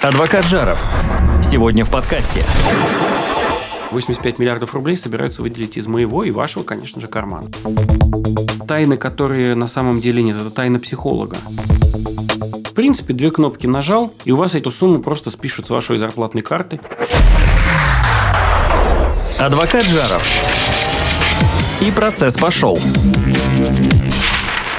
Адвокат Жаров. Сегодня в подкасте. 85 миллиардов рублей собираются выделить из моего и вашего, конечно же, кармана. Тайны, которые на самом деле нет, это тайна психолога. В принципе, две кнопки нажал, и у вас эту сумму просто спишут с вашей зарплатной карты. Адвокат Жаров. И процесс пошел.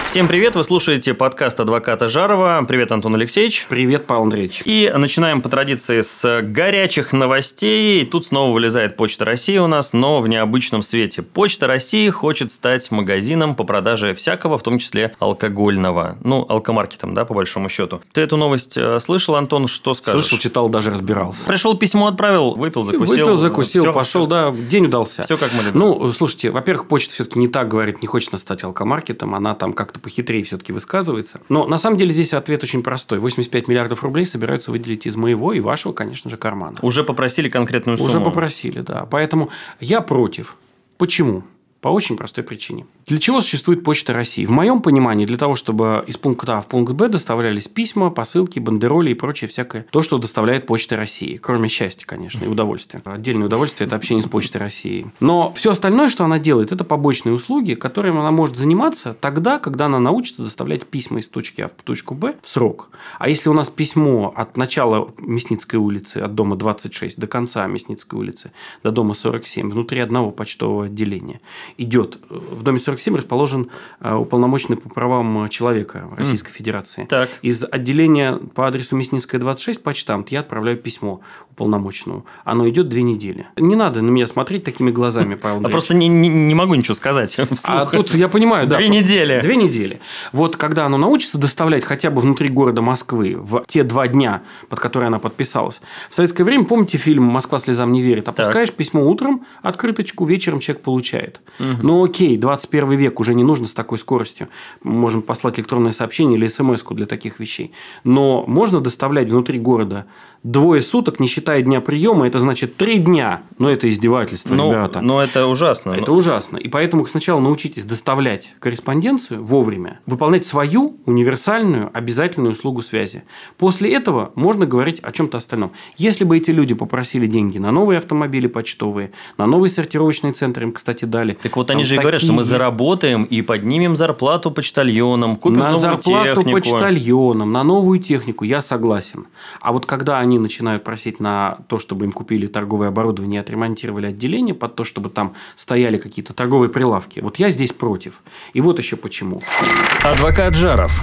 Всем привет, вы слушаете подкаст адвоката Жарова. Привет, Антон Алексеевич. Привет, Павел Андреевич. И начинаем по традиции с горячих новостей. И тут снова вылезает Почта России у нас, но в необычном свете. Почта России хочет стать магазином по продаже всякого, в том числе алкогольного. Ну, алкомаркетом, да, по большому счету. Ты эту новость э, слышал, Антон, что скажешь? Слышал, читал, даже разбирался. Пришел письмо, отправил, выпил, закусил. Выпил, закусил, Всё, пошел, да, день удался. Все как мы любим. Ну, слушайте, во-первых, почта все-таки не так говорит, не хочет стать алкомаркетом, она там как-то похитрее все-таки высказывается. Но на самом деле здесь ответ очень простой. 85 миллиардов рублей собираются выделить из моего и вашего, конечно же, кармана. Уже попросили конкретную сумму. Уже попросили, да. Поэтому я против. Почему? По очень простой причине. Для чего существует Почта России? В моем понимании, для того, чтобы из пункта А в пункт Б доставлялись письма, посылки, бандероли и прочее всякое. То, что доставляет Почта России. Кроме счастья, конечно, и удовольствия. Отдельное удовольствие – это общение с Почтой России. Но все остальное, что она делает, это побочные услуги, которыми она может заниматься тогда, когда она научится доставлять письма из точки А в точку Б в срок. А если у нас письмо от начала Мясницкой улицы, от дома 26 до конца Мясницкой улицы, до дома 47, внутри одного почтового отделения, идет. В доме 47 расположен э, уполномоченный по правам человека Российской Федерации. Так. Из отделения по адресу Мясницкая, 26, почтамт, я отправляю письмо уполномоченному. Оно идет две недели. Не надо на меня смотреть такими глазами, Павел А Андреевич. просто не, не, не могу ничего сказать. А вслух. тут я понимаю, да. Две недели. Две недели. Вот когда оно научится доставлять хотя бы внутри города Москвы в те два дня, под которые она подписалась. В советское время, помните фильм «Москва слезам не верит»? Опускаешь письмо утром, открыточку, вечером человек получает. Ну окей, 21 век, уже не нужно с такой скоростью. Можем послать электронное сообщение или смс для таких вещей. Но можно доставлять внутри города двое суток, не считая дня приема, это значит три дня. Но это издевательство, Ну, ребята. ну, это ужасно. Это ужасно. И поэтому сначала научитесь доставлять корреспонденцию вовремя, выполнять свою универсальную обязательную услугу связи. После этого можно говорить о чем-то остальном. Если бы эти люди попросили деньги на новые автомобили почтовые, на новый сортировочный центр им, кстати, дали. Так вот они Там же и говорят, что мы такие- заработаем и поднимем зарплату почтальонам, купим на новую зарплату технику. почтальонам, на новую технику, я согласен. А вот когда они начинают просить на то, чтобы им купили торговое оборудование и отремонтировали отделение под то, чтобы там стояли какие-то торговые прилавки, вот я здесь против. И вот еще почему. Адвокат Жаров.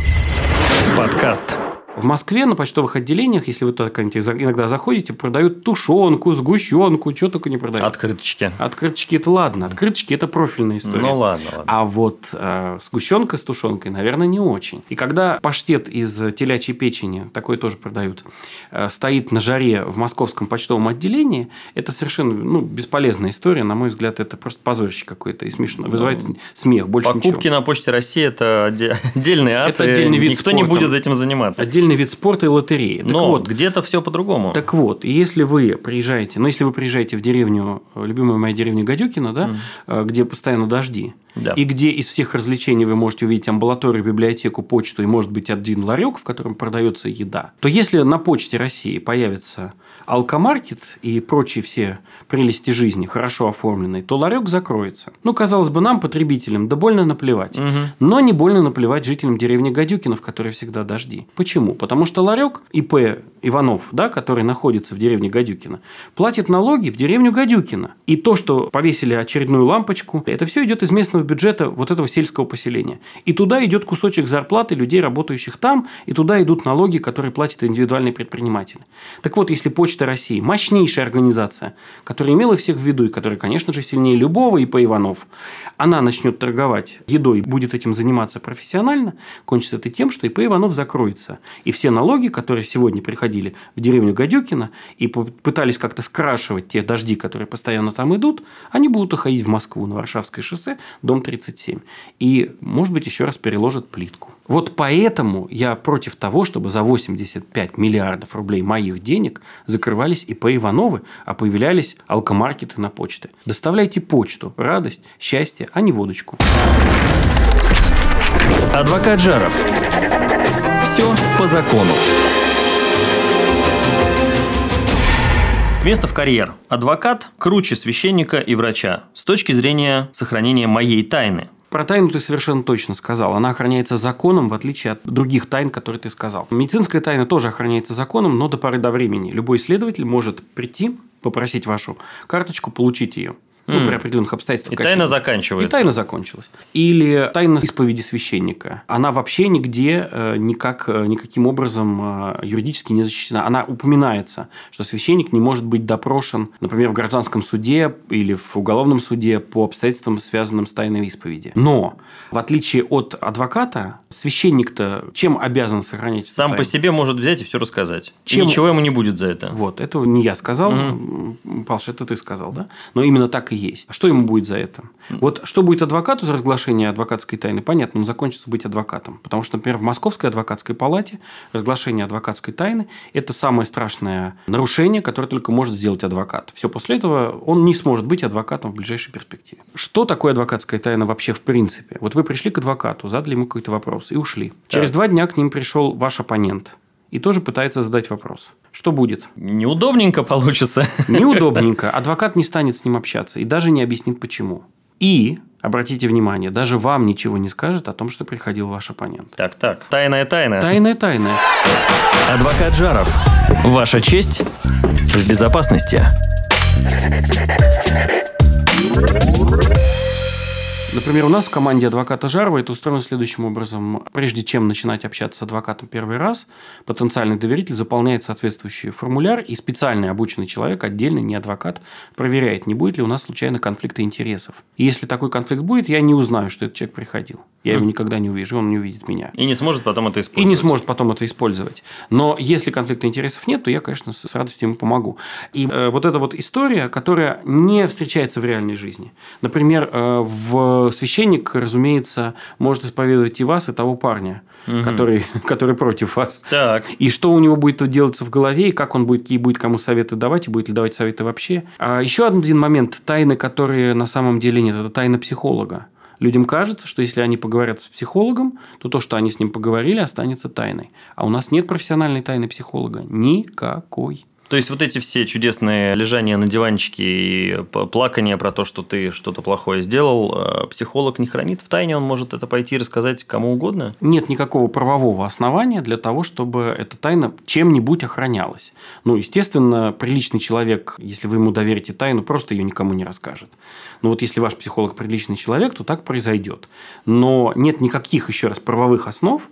Подкаст. В Москве на почтовых отделениях, если вы туда иногда заходите, продают тушенку, сгущенку, что только не продают. Открыточки. Открыточки это ладно, открыточки это профильная история. Ну ладно, ладно. А вот э, сгущенка с тушенкой, наверное, не очень. И когда паштет из телячьей печени, такой тоже продают, э, стоит на жаре в московском почтовом отделении, это совершенно ну, бесполезная история. На мой взгляд, это просто позорище какое-то и смешно. Вызывает смех, больше Покупки ничего. на почте России это отде- отдельный ад. Это отдельный вид Никто не спорта. будет этим заниматься. Отдельный вид спорта и лотереи. Так Но вот, где-то все по-другому. Так вот, и если вы приезжаете, ну, если вы приезжаете в деревню, любимая моя деревня Гадюкина, да, э, где постоянно дожди, Да. и где из всех развлечений вы можете увидеть амбулаторию, библиотеку, почту и, может быть, один ларек, в котором продается еда, то если на почте России появится алкомаркет и прочие все прелести жизни хорошо оформленные, то ларек закроется. Ну, казалось бы, нам, потребителям, да больно наплевать. Но не больно наплевать жителям деревни Гадюкина, в которой всегда дожди. Почему? Потому что ларек ИП Иванов, да, который находится в деревне Гадюкина, платит налоги в деревню Гадюкина. И то, что повесили очередную лампочку, это все идет из местного бюджета вот этого сельского поселения. И туда идет кусочек зарплаты людей, работающих там, и туда идут налоги, которые платят индивидуальные предприниматели. Так вот, если Почта России, мощнейшая организация, которая имела всех в виду, и которая, конечно же, сильнее любого ИП Иванов, она начнет торговать едой, будет этим заниматься профессионально, кончится это тем, что ИП Иванов закроется. И все налоги, которые сегодня приходили в деревню Гадюкина и пытались как-то скрашивать те дожди, которые постоянно там идут, они будут уходить в Москву на Варшавское шоссе, дом 37. И, может быть, еще раз переложат плитку. Вот поэтому я против того, чтобы за 85 миллиардов рублей моих денег закрывались ИП Ивановы, а появлялись алкомаркеты на почте. Доставляйте почту, радость, счастье, а не водочку. Адвокат Жаров. Все по закону. места в карьер. Адвокат круче священника и врача с точки зрения сохранения моей тайны. Про тайну ты совершенно точно сказал. Она охраняется законом, в отличие от других тайн, которые ты сказал. Медицинская тайна тоже охраняется законом, но до поры до времени. Любой исследователь может прийти, попросить вашу карточку, получить ее. Ну, при определенных обстоятельствах. И тайна заканчивается. И тайна закончилась. Или тайна исповеди священника. Она вообще нигде э, никак, э, никаким образом э, юридически не защищена. Она упоминается, что священник не может быть допрошен, например, в гражданском суде или в уголовном суде по обстоятельствам, связанным с тайной исповеди. Но, в отличие от адвоката, священник-то чем обязан сохранять Сам тайну? по себе может взять и все рассказать. Чем... Чем- ничего ему не будет за это. Вот, этого не я сказал, Палш, это ты сказал, да? Но именно так и есть. А что ему будет за это? Вот что будет адвокату за разглашение адвокатской тайны, понятно, он закончится быть адвокатом. Потому что, например, в Московской адвокатской палате разглашение адвокатской тайны – это самое страшное нарушение, которое только может сделать адвокат. Все после этого он не сможет быть адвокатом в ближайшей перспективе. Что такое адвокатская тайна вообще в принципе? Вот вы пришли к адвокату, задали ему какой-то вопрос и ушли. Через два дня к ним пришел ваш оппонент и тоже пытается задать вопрос. Что будет? Неудобненько получится. Неудобненько. Адвокат не станет с ним общаться и даже не объяснит, почему. И, обратите внимание, даже вам ничего не скажет о том, что приходил ваш оппонент. Так, так. Тайная тайна. Тайная тайная. Адвокат Жаров. Ваша честь в безопасности. Например, у нас в команде адвоката Жарова это устроено следующим образом. Прежде чем начинать общаться с адвокатом первый раз, потенциальный доверитель заполняет соответствующий формуляр, и специальный обученный человек, отдельно не адвокат, проверяет, не будет ли у нас случайно конфликта интересов. И если такой конфликт будет, я не узнаю, что этот человек приходил. Я его никогда не увижу, он не увидит меня. И не сможет потом это И использовать. не сможет потом это использовать. Но если конфликта интересов нет, то я, конечно, с с радостью ему помогу. И э, вот эта вот история, которая не встречается в реальной жизни. Например, э, в священник, разумеется, может исповедовать и вас, и того парня, который, который против вас. Так. И что у него будет делаться в голове, и как он будет, какие будет кому советы давать, и будет ли давать советы вообще. А еще один момент тайны, которые на самом деле нет, это тайна психолога. Людям кажется, что если они поговорят с психологом, то то, что они с ним поговорили, останется тайной. А у нас нет профессиональной тайны психолога. Никакой. То есть вот эти все чудесные лежания на диванчике и плакание про то, что ты что-то плохое сделал, э, психолог не хранит в тайне, он может это пойти и рассказать кому угодно. Нет никакого правового основания для того, чтобы эта тайна чем-нибудь охранялась. Ну, естественно, приличный человек, если вы ему доверите тайну, просто ее никому не расскажет. Ну, вот если ваш психолог приличный человек, то так произойдет. Но нет никаких, еще раз, правовых основ,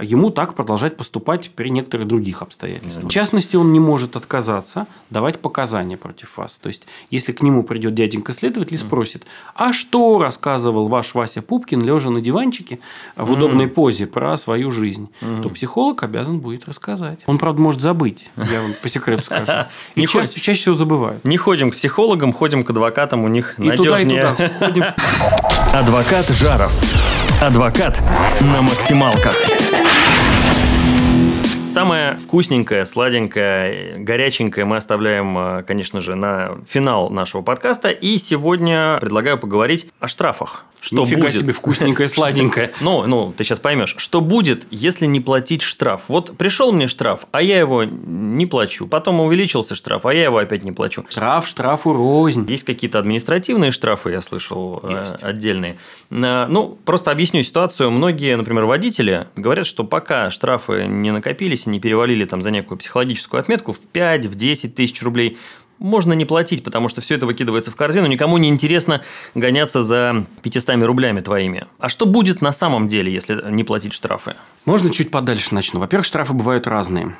ему так продолжать поступать при некоторых других обстоятельствах. В частности, он не может отказаться давать показания против вас. То есть, если к нему придет дяденька-следователь и спросит, а что рассказывал ваш Вася Пупкин, лежа на диванчике в удобной позе про свою жизнь, то психолог обязан будет рассказать. Он, правда, может забыть, я вам по секрету скажу. И чаще, чаще всего забывают. Не ходим к психологам, ходим к адвокатам, у них И туда, и надежнее. туда. Адвокат Жаров. Адвокат на максималках. Самое вкусненькое, сладенькое, горяченькое мы оставляем, э, конечно же, на финал нашего подкаста. И сегодня предлагаю поговорить о штрафах. Что Нифига будет? себе вкусненькое, сладенькое. Ну, ну, ты сейчас поймешь, что будет, если не платить штраф. Вот пришел мне штраф, а я его не плачу. Потом увеличился штраф, а я его опять не плачу. Штраф штрафу рознь. Есть какие-то административные штрафы, я слышал, э, Есть. отдельные. Э, Ну, просто объясню ситуацию. Многие, например, водители говорят, что пока штрафы не накопились и не перевалили там за некую психологическую отметку в 5, в 10 тысяч рублей, можно не платить, потому что все это выкидывается в корзину, никому не интересно гоняться за 500 рублями твоими. А что будет на самом деле, если не платить штрафы? Можно чуть подальше начну. Во-первых, штрафы бывают разные.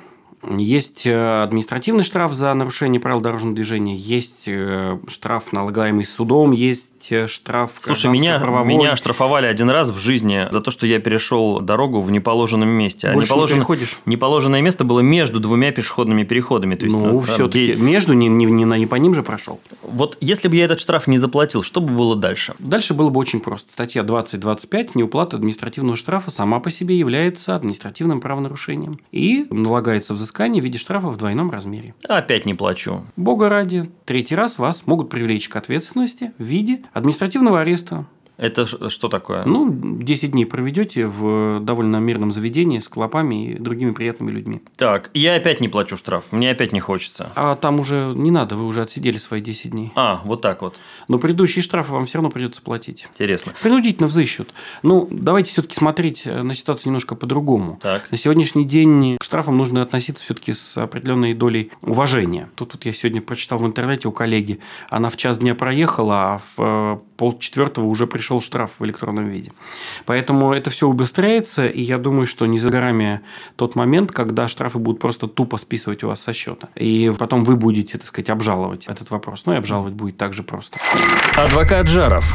Есть э, административный штраф за нарушение правил дорожного движения, есть э, штраф, налагаемый судом, есть э, штраф Слушай, меня, меня штрафовали один раз в жизни за то, что я перешел дорогу в неположенном месте. А Больше не неположено- переходишь? неположенное место было между двумя пешеходными переходами. То есть, Ну, там, все-таки где- между не, не, не, не по ним же прошел. Вот если бы я этот штраф не заплатил, что бы было дальше? Дальше было бы очень просто. Статья 20.25 неуплата административного штрафа сама по себе является административным правонарушением. И налагается взыскание в виде штрафа в двойном размере. Опять не плачу. Бога ради, третий раз вас могут привлечь к ответственности в виде административного ареста. Это что такое? Ну, 10 дней проведете в довольно мирном заведении с клопами и другими приятными людьми. Так, я опять не плачу штраф, мне опять не хочется. А там уже не надо, вы уже отсидели свои 10 дней. А, вот так вот. Но предыдущие штрафы вам все равно придется платить. Интересно. Принудительно взыщут. Ну, давайте все-таки смотреть на ситуацию немножко по-другому. Так. На сегодняшний день к штрафам нужно относиться все-таки с определенной долей уважения. Тут вот я сегодня прочитал в интернете у коллеги, она в час дня проехала, а в полчетвертого уже пришел штраф в электронном виде. Поэтому это все убыстряется, и я думаю, что не за горами тот момент, когда штрафы будут просто тупо списывать у вас со счета. И потом вы будете, так сказать, обжаловать этот вопрос. Ну и обжаловать будет так же просто. Адвокат Жаров.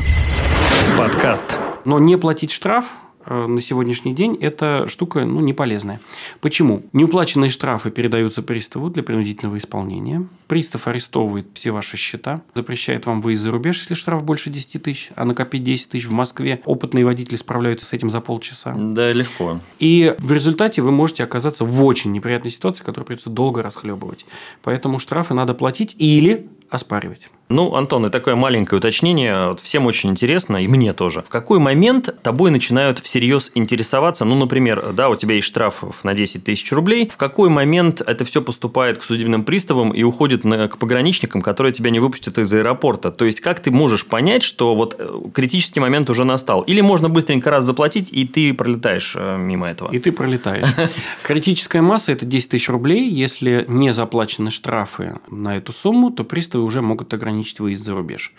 Подкаст. Но не платить штраф на сегодняшний день эта штука ну, не полезная. Почему? Неуплаченные штрафы передаются приставу для принудительного исполнения. Пристав арестовывает все ваши счета, запрещает вам выезд за рубеж, если штраф больше 10 тысяч, а накопить 10 тысяч в Москве опытные водители справляются с этим за полчаса. Да, легко. И в результате вы можете оказаться в очень неприятной ситуации, которую придется долго расхлебывать. Поэтому штрафы надо платить или оспаривать. Ну, Антон, и такое маленькое уточнение. Вот всем очень интересно, и мне тоже. В какой момент тобой начинают всерьез интересоваться? Ну, например, да, у тебя есть штраф на 10 тысяч рублей. В какой момент это все поступает к судебным приставам и уходит на, к пограничникам, которые тебя не выпустят из аэропорта? То есть, как ты можешь понять, что вот э, критический момент уже настал? Или можно быстренько раз заплатить, и ты пролетаешь э, мимо этого? И ты пролетаешь. Критическая масса – это 10 тысяч рублей. Если не заплачены штрафы на эту сумму, то приставы уже могут ограничить выезд за рубеж.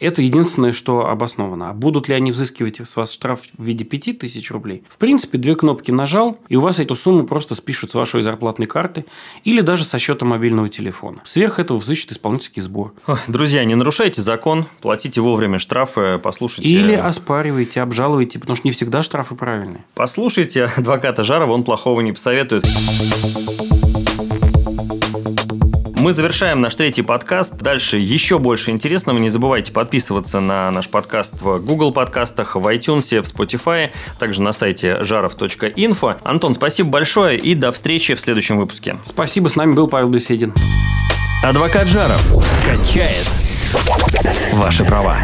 Это единственное, что обосновано. А будут ли они взыскивать с вас штраф в виде 5000 рублей? В принципе, две кнопки нажал, и у вас эту сумму просто спишут с вашей зарплатной карты или даже со счета мобильного телефона. Сверх этого взыщут исполнительский сбор. Друзья, не нарушайте закон, платите вовремя штрафы, послушайте... Или оспаривайте, обжалуйте, потому что не всегда штрафы правильные. Послушайте адвоката Жарова, он плохого не посоветует. Мы завершаем наш третий подкаст. Дальше еще больше интересного. Не забывайте подписываться на наш подкаст в Google подкастах, в iTunes, в Spotify, также на сайте жаров.инфо. Антон, спасибо большое и до встречи в следующем выпуске. Спасибо, с нами был Павел Беседин. Адвокат Жаров качает ваши права.